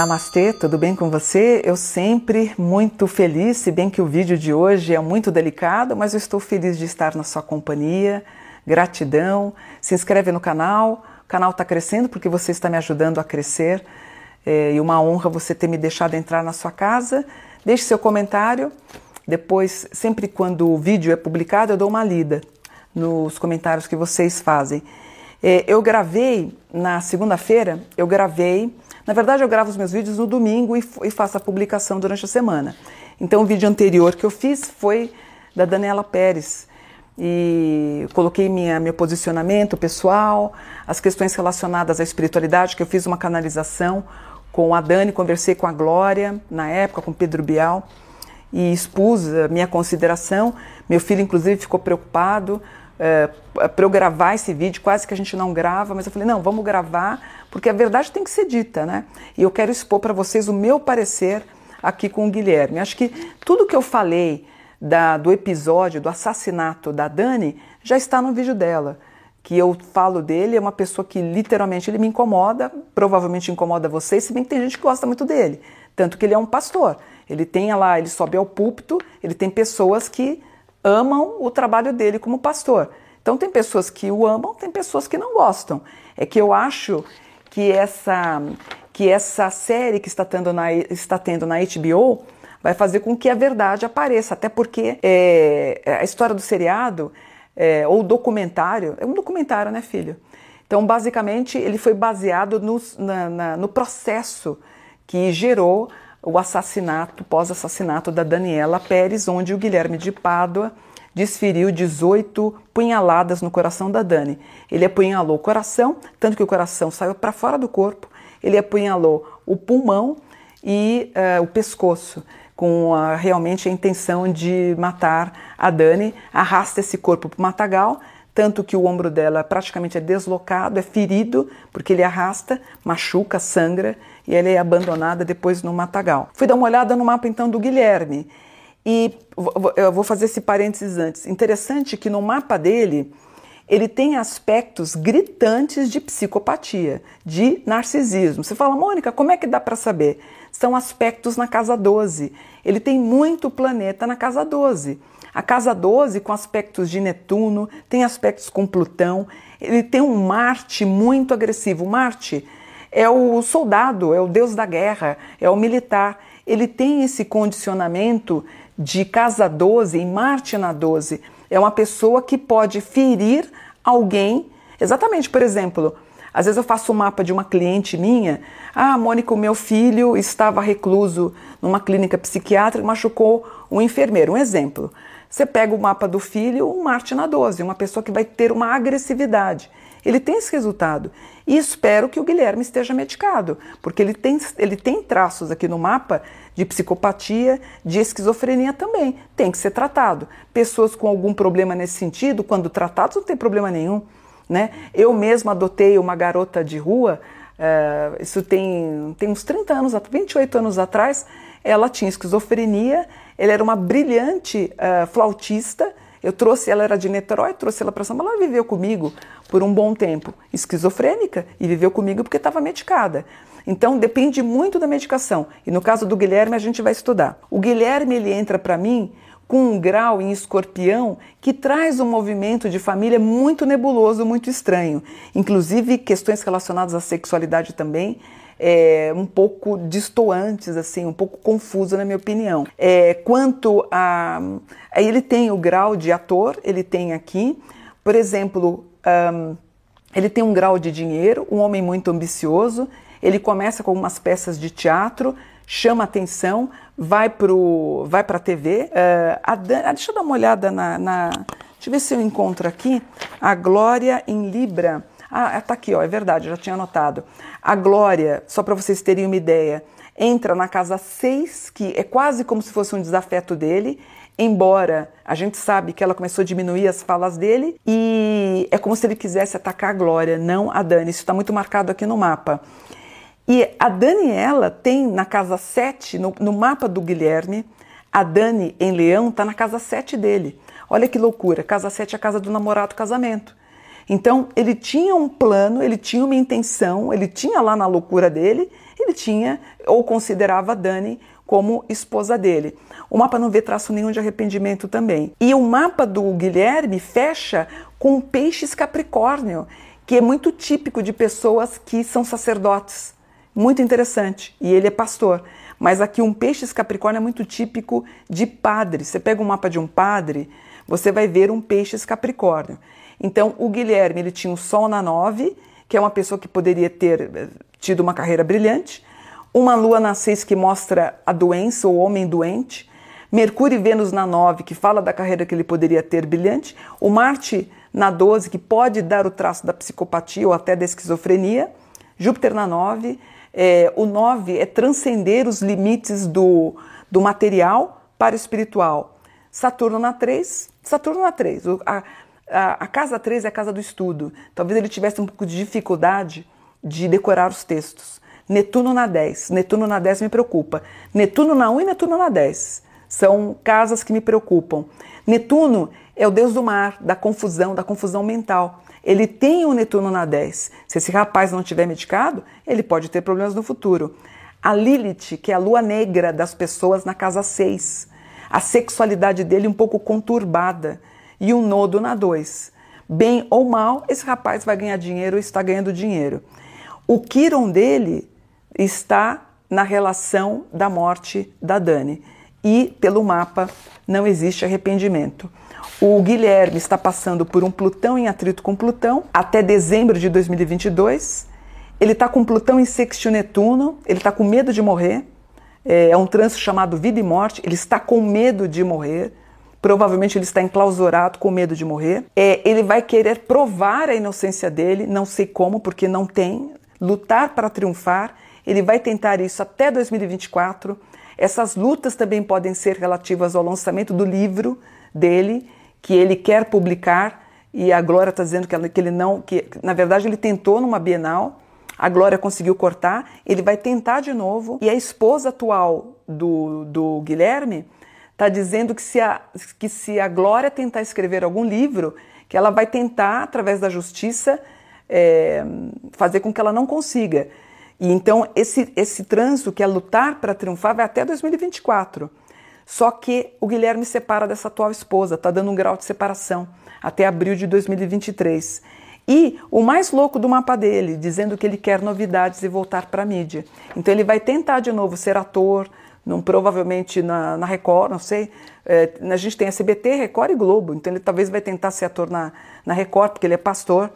Namastê, tudo bem com você? Eu sempre muito feliz, se bem que o vídeo de hoje é muito delicado, mas eu estou feliz de estar na sua companhia. Gratidão. Se inscreve no canal, o canal está crescendo porque você está me ajudando a crescer. É, e uma honra você ter me deixado entrar na sua casa. Deixe seu comentário. Depois, sempre quando o vídeo é publicado, eu dou uma lida nos comentários que vocês fazem. É, eu gravei na segunda-feira, eu gravei na verdade, eu gravo os meus vídeos no domingo e, e faço a publicação durante a semana. Então, o vídeo anterior que eu fiz foi da Daniela Pérez. E coloquei minha, meu posicionamento pessoal, as questões relacionadas à espiritualidade, que eu fiz uma canalização com a Dani, conversei com a Glória, na época, com Pedro Bial, e expus a minha consideração. Meu filho, inclusive, ficou preocupado é, para eu gravar esse vídeo, quase que a gente não grava, mas eu falei, não, vamos gravar, porque a verdade tem que ser dita, né? E eu quero expor para vocês o meu parecer aqui com o Guilherme. Acho que tudo que eu falei da, do episódio do assassinato da Dani já está no vídeo dela. Que eu falo dele, é uma pessoa que literalmente ele me incomoda, provavelmente incomoda vocês, se bem que tem gente que gosta muito dele. Tanto que ele é um pastor. Ele tem lá, ele sobe ao púlpito, ele tem pessoas que amam o trabalho dele como pastor. Então tem pessoas que o amam, tem pessoas que não gostam. É que eu acho que essa que essa série que está tendo na, está tendo na HBO vai fazer com que a verdade apareça, até porque é, a história do seriado é, ou documentário é um documentário, né, filho? Então, basicamente, ele foi baseado no, na, na, no processo que gerou o assassinato, pós-assassinato da Daniela Pérez, onde o Guilherme de Pádua desferiu 18 punhaladas no coração da Dani. Ele apunhalou o coração, tanto que o coração saiu para fora do corpo, ele apunhalou o pulmão e uh, o pescoço, com uh, realmente a intenção de matar a Dani. Arrasta esse corpo para o matagal, tanto que o ombro dela praticamente é deslocado, é ferido, porque ele arrasta, machuca, sangra e ela é abandonada depois no matagal. Fui dar uma olhada no mapa então do Guilherme e eu vou fazer esse parênteses antes. Interessante que no mapa dele ele tem aspectos gritantes de psicopatia, de narcisismo. Você fala, Mônica, como é que dá para saber? São aspectos na casa 12. Ele tem muito planeta na casa 12. A casa 12, com aspectos de Netuno, tem aspectos com Plutão, ele tem um Marte muito agressivo. Marte é o soldado, é o deus da guerra, é o militar. Ele tem esse condicionamento de casa 12 em Marte na 12. É uma pessoa que pode ferir alguém. Exatamente, por exemplo, às vezes eu faço um mapa de uma cliente minha. Ah, Mônica, o meu filho estava recluso numa clínica psiquiátrica, machucou um enfermeiro. Um exemplo. Você pega o mapa do filho, um Marte na 12, uma pessoa que vai ter uma agressividade. Ele tem esse resultado. E espero que o Guilherme esteja medicado, porque ele tem, ele tem traços aqui no mapa de psicopatia, de esquizofrenia também. Tem que ser tratado. Pessoas com algum problema nesse sentido, quando tratados, não tem problema nenhum. Né? Eu mesma adotei uma garota de rua, uh, isso tem, tem uns 30 anos, 28 anos atrás, ela tinha esquizofrenia, ela era uma brilhante uh, flautista. Eu trouxe ela, era de Niterói, trouxe ela para São Paulo, ela viveu comigo por um bom tempo, esquizofrênica, e viveu comigo porque estava medicada. Então depende muito da medicação. E no caso do Guilherme a gente vai estudar. O Guilherme ele entra para mim com um grau em escorpião que traz um movimento de família muito nebuloso, muito estranho. Inclusive questões relacionadas à sexualidade também é, um pouco distoantes, assim, um pouco confuso na minha opinião. É, quanto a. Ele tem o grau de ator, ele tem aqui, por exemplo, um, ele tem um grau de dinheiro, um homem muito ambicioso. Ele começa com algumas peças de teatro, chama atenção, vai para vai a TV. Uh, a Dan, ah, deixa eu dar uma olhada na, na. Deixa eu ver se eu encontro aqui. A Glória em Libra. Ah, tá aqui, ó, é verdade, já tinha anotado. A Glória, só para vocês terem uma ideia, entra na casa 6, que é quase como se fosse um desafeto dele, embora a gente sabe que ela começou a diminuir as falas dele e é como se ele quisesse atacar a Glória, não a Dani. Isso está muito marcado aqui no mapa. E a Daniela tem na casa 7, no, no mapa do Guilherme, a Dani em Leão está na casa 7 dele. Olha que loucura, casa 7 é a casa do namorado casamento. Então, ele tinha um plano, ele tinha uma intenção, ele tinha lá na loucura dele, ele tinha ou considerava a Dani como esposa dele. O mapa não vê traço nenhum de arrependimento também. E o mapa do Guilherme fecha com peixes capricórnio, que é muito típico de pessoas que são sacerdotes. Muito interessante. E ele é pastor. Mas aqui um peixes capricórnio é muito típico de padre. Você pega um mapa de um padre, você vai ver um peixes capricórnio. Então, o Guilherme, ele tinha o sol na nove, que é uma pessoa que poderia ter eh, tido uma carreira brilhante, uma lua na 6 que mostra a doença, o homem doente, Mercúrio e Vênus na 9, que fala da carreira que ele poderia ter brilhante, o Marte na 12, que pode dar o traço da psicopatia ou até da esquizofrenia, Júpiter na 9, é, o 9 é transcender os limites do, do material para o espiritual. Saturno na 3, Saturno na 3, a, a, a casa 3 é a casa do estudo. Talvez ele tivesse um pouco de dificuldade de decorar os textos. Netuno na 10. Netuno na 10 me preocupa. Netuno na 1 e Netuno na 10. São casas que me preocupam. Netuno é o deus do mar, da confusão, da confusão mental. Ele tem o Netuno na 10. Se esse rapaz não tiver medicado, ele pode ter problemas no futuro. A Lilith, que é a lua negra das pessoas na casa 6. A sexualidade dele um pouco conturbada. E um nodo na 2. Bem ou mal, esse rapaz vai ganhar dinheiro ou está ganhando dinheiro. O Kiron dele está na relação da morte da Dani. E pelo mapa não existe arrependimento. O Guilherme está passando por um Plutão em atrito com Plutão até dezembro de 2022. Ele está com Plutão em sexto Netuno, ele está com medo de morrer. É, é um trânsito chamado vida e morte. Ele está com medo de morrer. Provavelmente ele está enclausurado com medo de morrer. É, ele vai querer provar a inocência dele, não sei como, porque não tem. Lutar para triunfar ele vai tentar isso até 2024. Essas lutas também podem ser relativas ao lançamento do livro dele, que ele quer publicar, e a Glória está dizendo que ele não, que na verdade ele tentou numa Bienal, a Glória conseguiu cortar, ele vai tentar de novo, e a esposa atual do, do Guilherme está dizendo que se, a, que se a Glória tentar escrever algum livro, que ela vai tentar, através da justiça, é, fazer com que ela não consiga. E então esse, esse trânsito que é lutar para triunfar vai até 2024. Só que o Guilherme separa dessa atual esposa, está dando um grau de separação até abril de 2023. E o mais louco do mapa dele, dizendo que ele quer novidades e voltar para a mídia. Então ele vai tentar de novo ser ator, num, provavelmente na, na Record, não sei. É, a gente tem SBT, Record e Globo, então ele talvez vai tentar ser ator na, na Record, porque ele é pastor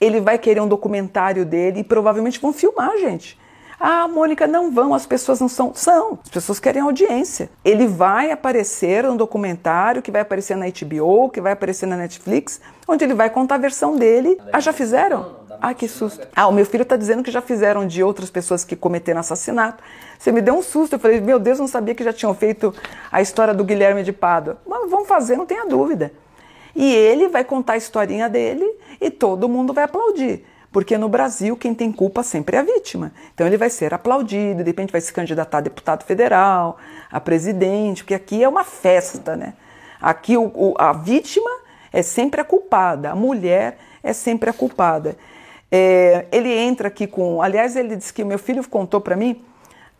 ele vai querer um documentário dele e provavelmente vão filmar, gente. Ah, Mônica, não vão, as pessoas não são. São, as pessoas querem audiência. Ele vai aparecer um documentário que vai aparecer na HBO, que vai aparecer na Netflix, onde ele vai contar a versão dele. Ah, já fizeram? Ah, que susto. Ah, o meu filho está dizendo que já fizeram de outras pessoas que cometeram assassinato. Você me deu um susto. Eu falei, meu Deus, não sabia que já tinham feito a história do Guilherme de Pádua. Mas vamos fazer, não tenha dúvida. E ele vai contar a historinha dele e todo mundo vai aplaudir. Porque no Brasil quem tem culpa sempre é a vítima. Então ele vai ser aplaudido, de repente vai se candidatar a deputado federal, a presidente, porque aqui é uma festa, né? Aqui o, o, a vítima é sempre a culpada, a mulher é sempre a culpada. É, ele entra aqui com. Aliás, ele disse que o meu filho contou para mim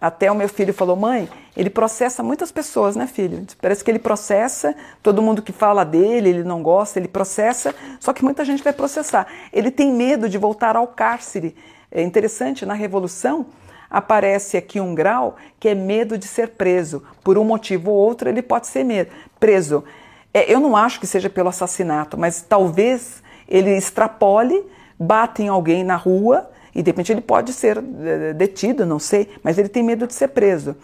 até o meu filho falou: mãe, ele processa muitas pessoas, né, filho? Parece que ele processa, todo mundo que fala dele, ele não gosta, ele processa, só que muita gente vai processar. Ele tem medo de voltar ao cárcere. É interessante, na Revolução aparece aqui um grau que é medo de ser preso. Por um motivo ou outro, ele pode ser preso. É, eu não acho que seja pelo assassinato, mas talvez ele extrapole, bate em alguém na rua e de repente ele pode ser eh, detido, não sei, mas ele tem medo de ser preso.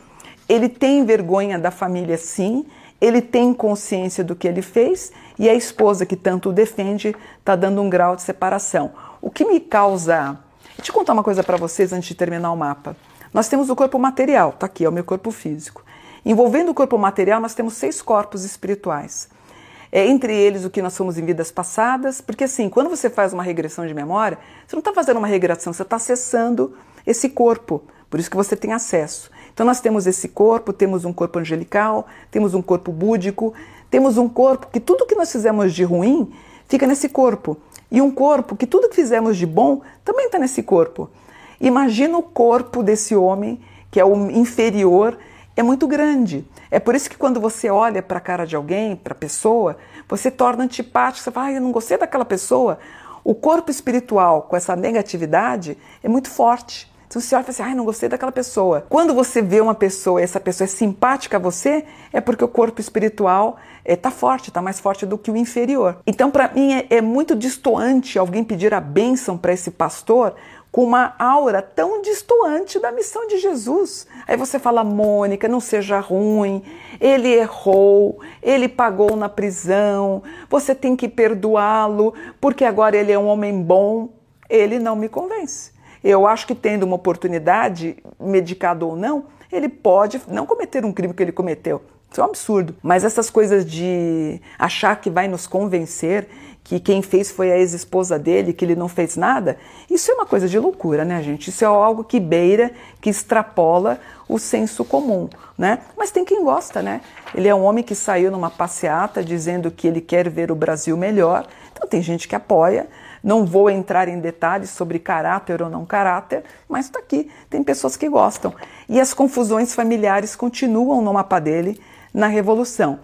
Ele tem vergonha da família, sim, ele tem consciência do que ele fez e a esposa que tanto o defende está dando um grau de separação. O que me causa. Deixa eu contar uma coisa para vocês antes de terminar o mapa. Nós temos o corpo material, está aqui, é o meu corpo físico. Envolvendo o corpo material, nós temos seis corpos espirituais é, entre eles o que nós somos em vidas passadas, porque assim, quando você faz uma regressão de memória, você não está fazendo uma regressão, você está acessando esse corpo, por isso que você tem acesso. Então nós temos esse corpo, temos um corpo angelical, temos um corpo búdico, temos um corpo que tudo que nós fizemos de ruim fica nesse corpo, e um corpo que tudo que fizemos de bom também está nesse corpo. Imagina o corpo desse homem, que é o inferior, é muito grande. É por isso que quando você olha para a cara de alguém, para a pessoa, você torna antipático, você fala, ah, eu não gostei daquela pessoa. O corpo espiritual com essa negatividade é muito forte. Então você olha e fala assim, ai, não gostei daquela pessoa. Quando você vê uma pessoa e essa pessoa é simpática a você, é porque o corpo espiritual está eh, é, forte, está mais forte do que o inferior. Então, para mim, é, é muito distoante alguém pedir a bênção para esse pastor com uma aura tão distoante da missão de Jesus. Aí você fala, Mônica, não seja ruim, ele errou, ele pagou na prisão, você tem que perdoá-lo, porque agora ele é um homem bom. Ele não me convence. Eu acho que tendo uma oportunidade, medicado ou não, ele pode não cometer um crime que ele cometeu. Isso é um absurdo. Mas essas coisas de achar que vai nos convencer que quem fez foi a ex-esposa dele, que ele não fez nada, isso é uma coisa de loucura, né, gente? Isso é algo que beira, que extrapola o senso comum, né? Mas tem quem gosta, né? Ele é um homem que saiu numa passeata dizendo que ele quer ver o Brasil melhor. Então tem gente que apoia. Não vou entrar em detalhes sobre caráter ou não caráter, mas está aqui. Tem pessoas que gostam. E as confusões familiares continuam no mapa dele na Revolução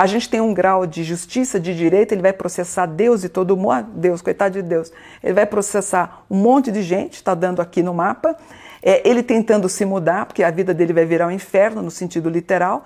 a gente tem um grau de justiça, de direito, ele vai processar Deus e todo mundo, ah, Deus, coitado de Deus, ele vai processar um monte de gente, está dando aqui no mapa, é, ele tentando se mudar, porque a vida dele vai virar um inferno no sentido literal,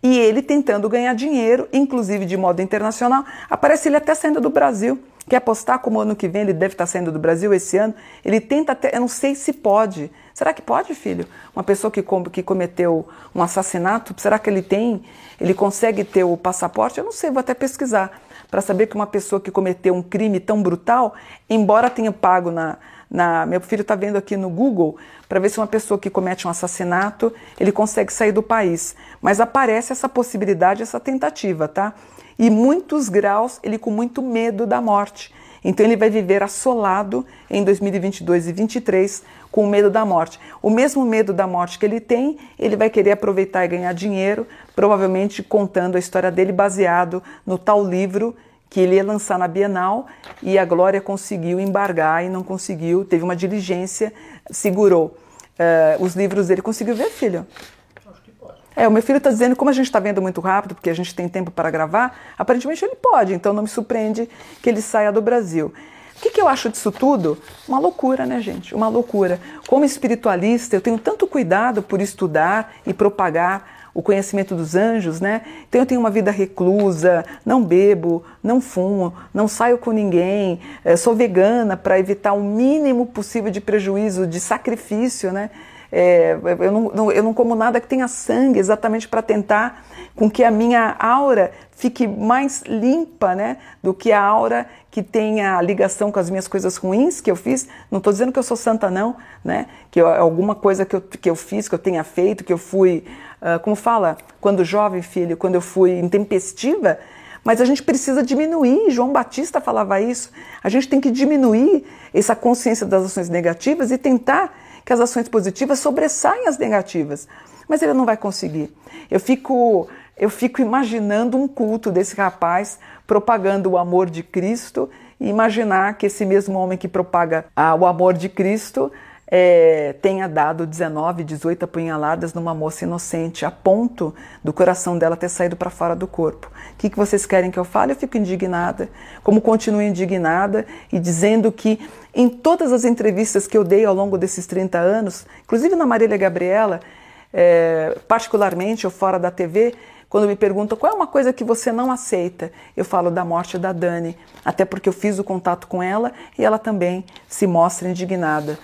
e ele tentando ganhar dinheiro, inclusive de modo internacional. Aparece ele até saindo do Brasil. Quer apostar como ano que vem ele deve estar saindo do Brasil esse ano? Ele tenta até, eu não sei se pode. Será que pode, filho? Uma pessoa que, que cometeu um assassinato, será que ele tem, ele consegue ter o passaporte? Eu não sei, vou até pesquisar para saber que uma pessoa que cometeu um crime tão brutal, embora tenha pago na, na meu filho está vendo aqui no Google para ver se uma pessoa que comete um assassinato ele consegue sair do país, mas aparece essa possibilidade, essa tentativa, tá? E muitos graus ele com muito medo da morte. Então ele vai viver assolado em 2022 e 2023 com medo da morte. O mesmo medo da morte que ele tem, ele vai querer aproveitar e ganhar dinheiro, provavelmente contando a história dele baseado no tal livro que ele ia lançar na Bienal e a Glória conseguiu embargar e não conseguiu, teve uma diligência, segurou. Uh, os livros dele conseguiu ver, filho? É, o meu filho está dizendo, como a gente está vendo muito rápido, porque a gente tem tempo para gravar, aparentemente ele pode, então não me surpreende que ele saia do Brasil. O que, que, eu acho disso tudo? Uma loucura, né, gente? Uma loucura. Como espiritualista, eu tenho tanto cuidado por estudar e propagar o conhecimento dos anjos, né? Então eu tenho uma vida reclusa, não bebo, não fumo, não saio com ninguém, eh, sou vegana para evitar o mínimo possível de prejuízo, de sacrifício, né? É, eu, não, eu não como nada que tenha sangue, exatamente para tentar com que a minha aura fique mais limpa né, do que a aura que tenha ligação com as minhas coisas ruins que eu fiz. Não estou dizendo que eu sou santa, não, né? Que eu, alguma coisa que eu, que eu fiz, que eu tenha feito, que eu fui, uh, como fala, quando jovem, filho, quando eu fui intempestiva, mas a gente precisa diminuir, João Batista falava isso, a gente tem que diminuir essa consciência das ações negativas e tentar que as ações positivas sobressaem as negativas. Mas ele não vai conseguir. Eu fico, eu fico imaginando um culto desse rapaz propagando o amor de Cristo e imaginar que esse mesmo homem que propaga ah, o amor de Cristo é, tenha dado 19, 18 apunhaladas numa moça inocente, a ponto do coração dela ter saído para fora do corpo. O que, que vocês querem que eu fale? Eu fico indignada. Como continuo indignada e dizendo que em todas as entrevistas que eu dei ao longo desses 30 anos, inclusive na Marília Gabriela, é, particularmente ou fora da TV, quando me perguntam qual é uma coisa que você não aceita, eu falo da morte da Dani, até porque eu fiz o contato com ela e ela também se mostra indignada.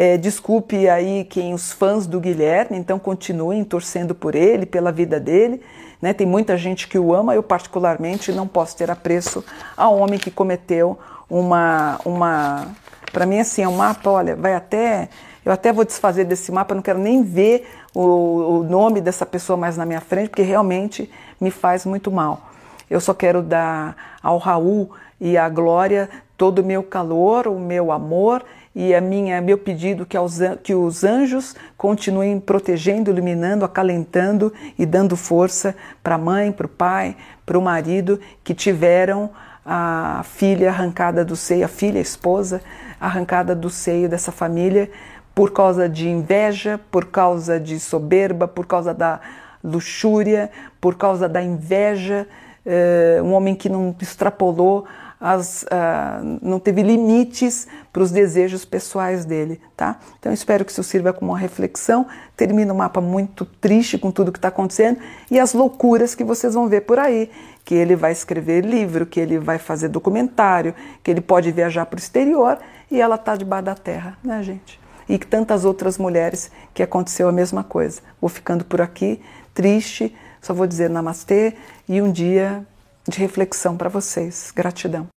É, desculpe aí quem os fãs do Guilherme, então continuem torcendo por ele, pela vida dele. Né? Tem muita gente que o ama, eu particularmente não posso ter apreço a um homem que cometeu uma, uma para mim assim, é um mapa, olha, vai até, eu até vou desfazer desse mapa, não quero nem ver o, o nome dessa pessoa mais na minha frente, porque realmente me faz muito mal. Eu só quero dar ao Raul e à Glória todo o meu calor, o meu amor e a minha meu pedido que, aos, que os anjos continuem protegendo, iluminando, acalentando e dando força para a mãe, para o pai, para o marido que tiveram a filha arrancada do seio, a filha, a esposa arrancada do seio dessa família por causa de inveja, por causa de soberba, por causa da luxúria, por causa da inveja, uh, um homem que não extrapolou as, uh, não teve limites para os desejos pessoais dele, tá? Então espero que isso sirva como uma reflexão. Termina o um mapa muito triste com tudo que está acontecendo e as loucuras que vocês vão ver por aí, que ele vai escrever livro, que ele vai fazer documentário, que ele pode viajar para o exterior e ela está debaixo da terra, né, gente? E tantas outras mulheres que aconteceu a mesma coisa. Vou ficando por aqui, triste, só vou dizer namastê e um dia de reflexão para vocês. Gratidão.